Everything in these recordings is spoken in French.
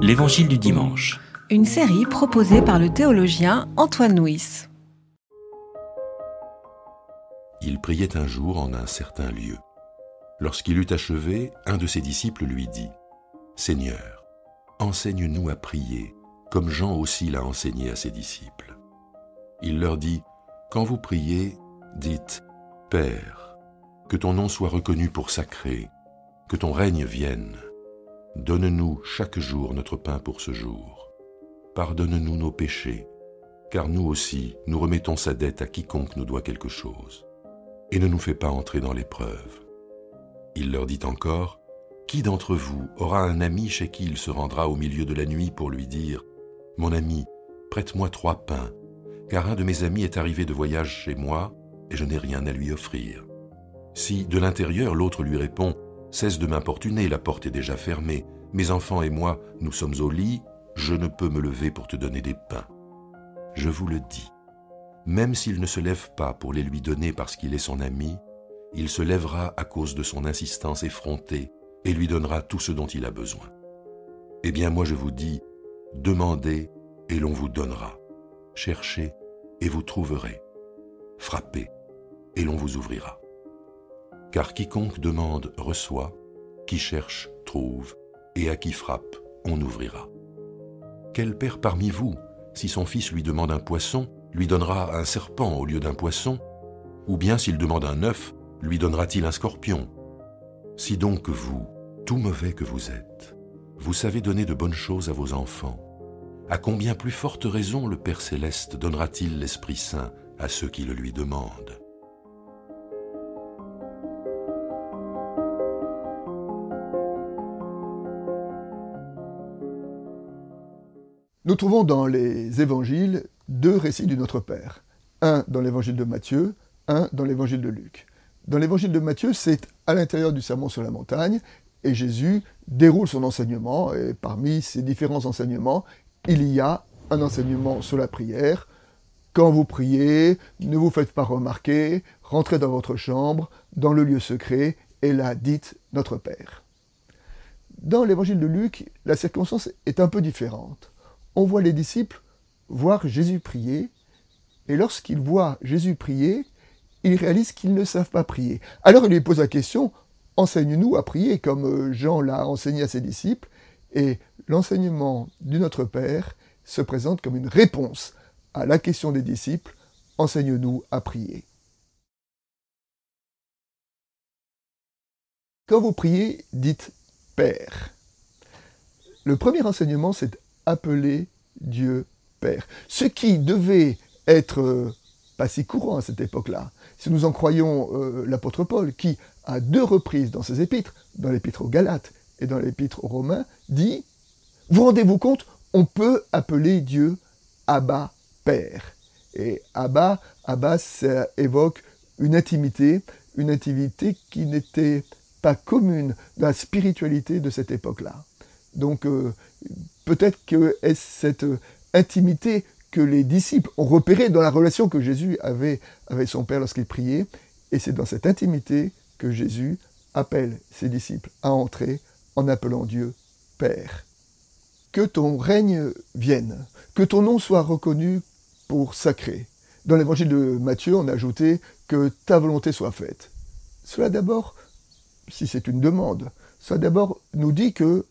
L'Évangile du dimanche. Une série proposée par le théologien Antoine Nuis. Il priait un jour en un certain lieu. Lorsqu'il eut achevé, un de ses disciples lui dit, Seigneur, enseigne-nous à prier, comme Jean aussi l'a enseigné à ses disciples. Il leur dit, Quand vous priez, dites, Père, que ton nom soit reconnu pour sacré, que ton règne vienne. Donne-nous chaque jour notre pain pour ce jour. Pardonne-nous nos péchés, car nous aussi nous remettons sa dette à quiconque nous doit quelque chose. Et ne nous fais pas entrer dans l'épreuve. Il leur dit encore, Qui d'entre vous aura un ami chez qui il se rendra au milieu de la nuit pour lui dire, Mon ami, prête-moi trois pains, car un de mes amis est arrivé de voyage chez moi, et je n'ai rien à lui offrir. Si de l'intérieur l'autre lui répond, Cesse de m'importuner, la porte est déjà fermée. Mes enfants et moi, nous sommes au lit, je ne peux me lever pour te donner des pains. Je vous le dis, même s'il ne se lève pas pour les lui donner parce qu'il est son ami, il se lèvera à cause de son insistance effrontée et lui donnera tout ce dont il a besoin. Eh bien moi je vous dis, demandez et l'on vous donnera. Cherchez et vous trouverez. Frappez et l'on vous ouvrira. Car quiconque demande reçoit, qui cherche trouve, et à qui frappe on ouvrira. Quel père parmi vous, si son fils lui demande un poisson, lui donnera un serpent au lieu d'un poisson? Ou bien s'il demande un œuf, lui donnera-t-il un scorpion? Si donc vous, tout mauvais que vous êtes, vous savez donner de bonnes choses à vos enfants, à combien plus forte raison le Père céleste donnera-t-il l'Esprit Saint à ceux qui le lui demandent? Nous trouvons dans les évangiles deux récits du Notre Père. Un dans l'évangile de Matthieu, un dans l'évangile de Luc. Dans l'évangile de Matthieu, c'est à l'intérieur du sermon sur la montagne, et Jésus déroule son enseignement, et parmi ces différents enseignements, il y a un enseignement sur la prière. Quand vous priez, ne vous faites pas remarquer, rentrez dans votre chambre, dans le lieu secret, et là dites Notre Père. Dans l'évangile de Luc, la circonstance est un peu différente on voit les disciples voir Jésus prier, et lorsqu'ils voient Jésus prier, ils réalisent qu'ils ne savent pas prier. Alors il lui pose la question, enseigne-nous à prier comme euh, Jean l'a enseigné à ses disciples, et l'enseignement du Notre Père se présente comme une réponse à la question des disciples, enseigne-nous à prier. Quand vous priez, dites Père. Le premier enseignement, c'est appeler Dieu Père. Ce qui devait être euh, pas si courant à cette époque-là. Si nous en croyons euh, l'apôtre Paul, qui, à deux reprises dans ses épîtres, dans l'épître aux Galates et dans l'épître aux Romains, dit Vous rendez-vous compte, on peut appeler Dieu Abba Père. Et Abba, Abba, ça évoque une intimité, une intimité qui n'était pas commune dans la spiritualité de cette époque-là. Donc, euh, peut-être que est cette intimité que les disciples ont repérée dans la relation que Jésus avait avec son Père lorsqu'il priait, et c'est dans cette intimité que Jésus appelle ses disciples à entrer en appelant Dieu Père. Que ton règne vienne, que ton nom soit reconnu pour sacré. Dans l'évangile de Matthieu, on a ajouté que ta volonté soit faite. Cela d'abord, si c'est une demande, cela d'abord nous dit que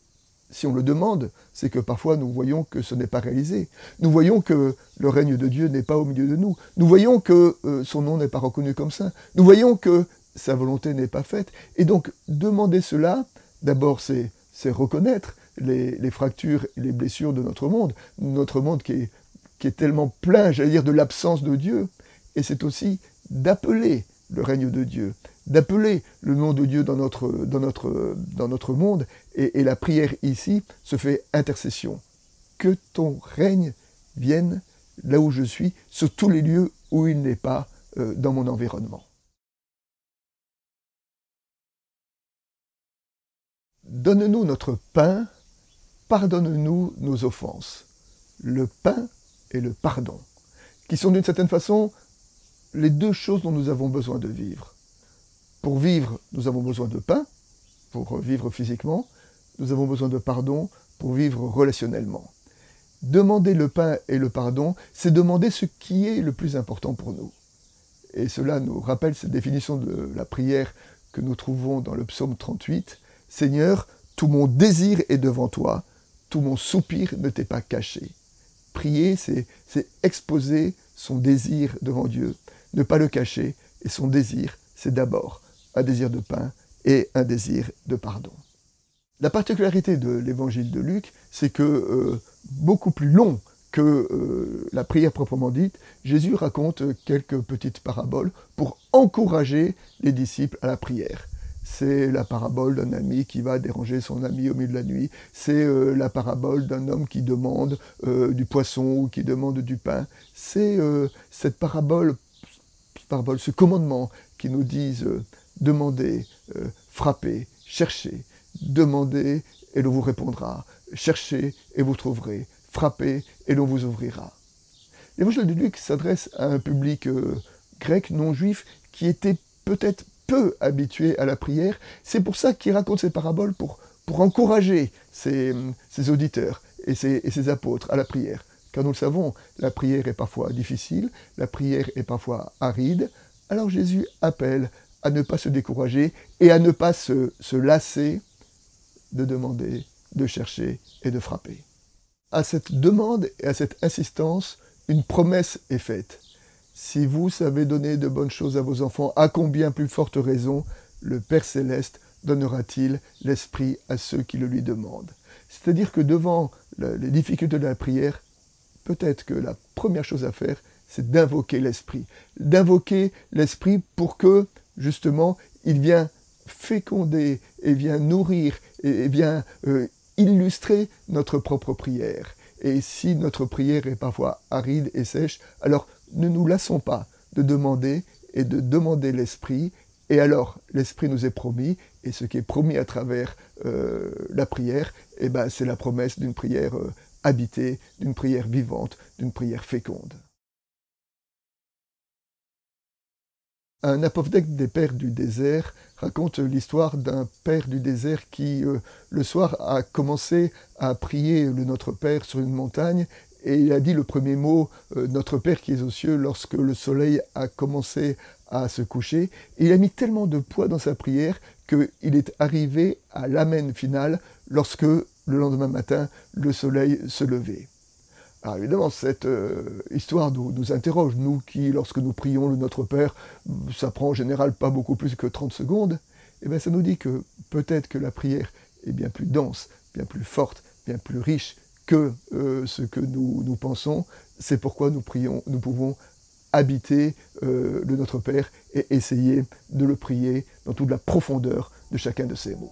si on le demande, c'est que parfois nous voyons que ce n'est pas réalisé. Nous voyons que le règne de Dieu n'est pas au milieu de nous. Nous voyons que euh, son nom n'est pas reconnu comme saint. Nous voyons que sa volonté n'est pas faite. Et donc, demander cela, d'abord, c'est, reconnaître les, fractures et les blessures de notre monde. Notre monde qui est, qui est tellement plein, j'allais dire, de l'absence de Dieu. Et c'est aussi d'appeler le règne de Dieu, d'appeler le nom de Dieu dans notre, monde, et, la prière ici se fait intercession. Que ton règne vienne là où je suis, sur tous les lieux où il n'est pas euh, dans mon environnement. Donne-nous notre pain, pardonne-nous nos offenses. Le pain et le pardon, qui sont d'une certaine façon les deux choses dont nous avons besoin de vivre. Pour vivre, nous avons besoin de pain, pour vivre physiquement. nous avons besoin de pardon pour vivre relationnellement. Demander le pain et le pardon, c'est demander ce qui est le plus important pour nous. Et cela nous rappelle cette définition de la prière que nous trouvons dans le psaume 38. Seigneur, tout mon désir est devant toi, tout mon soupir ne t'est pas caché. Prier, c'est exposer son désir devant Dieu, ne pas le cacher, et son désir, c'est d'abord un désir de pain et un désir de pardon. La particularité de l'évangile de Luc, c'est que euh, beaucoup plus long que euh, la prière proprement dite, Jésus raconte quelques petites paraboles pour encourager les disciples à la prière. C'est la parabole d'un ami qui va déranger son ami au milieu de la nuit. C'est euh, la parabole d'un homme qui demande du poisson ou qui demande du pain. C'est cette parabole, parabole, ce commandement qui nous dit demandez, frappez, cherchez, demandez et l'on vous répondra, cherchez et vous trouverez, frappez et l'on vous ouvrira. L'évangile de Luc s'adresse à un public euh, grec non juif qui était peut-être peu habitué à la prière. C'est pour ça qu'il raconte ces paraboles pour, pour encourager ses, auditeurs et ses, et ses apôtres à la prière. Car nous le savons, la prière est parfois difficile, la prière est parfois aride. Alors Jésus appelle à ne pas se décourager et à ne pas se, se lasser de demander, de chercher et de frapper. À cette demande et à cette insistance, une promesse est faite. Si vous savez donner de bonnes choses à vos enfants, à combien plus forte raison le Père céleste donnera-t-il l'esprit à ceux qui le lui demandent C'est-à-dire que devant les difficultés de la prière, peut-être que la première chose à faire, c'est d'invoquer l'esprit. D'invoquer l'esprit pour que, justement, il vienne féconder et vient nourrir et, vient euh, illustrer notre propre prière. Et si notre prière est parfois aride et sèche, alors ne nous lassons pas de demander et de demander l'Esprit. Et alors, l'Esprit nous est promis, et ce qui est promis à travers euh, la prière, eh ben, c'est la promesse d'une prière euh, habitée, d'une prière vivante, d'une prière féconde. Un apophthegme des pères du désert raconte l'histoire d'un père du désert qui, euh, le soir, a commencé à prier le Notre Père sur une montagne et il a dit le premier mot euh, Notre Père qui est aux cieux lorsque le soleil a commencé à se coucher. il a mis tellement de poids dans sa prière qu'il est arrivé à l'amen final lorsque, le lendemain matin, le soleil se levait. Alors évidemment, cette euh, histoire nous, interroge, nous qui, lorsque nous prions le Notre Père, ça prend en général pas beaucoup plus que 30 secondes, et eh bien ça nous dit que peut-être que la prière est bien plus dense, bien plus forte, bien plus riche que euh, ce que nous, nous pensons. C'est pourquoi nous prions, nous pouvons habiter euh, le Notre Père et essayer de le prier dans toute la profondeur de chacun de ses mots.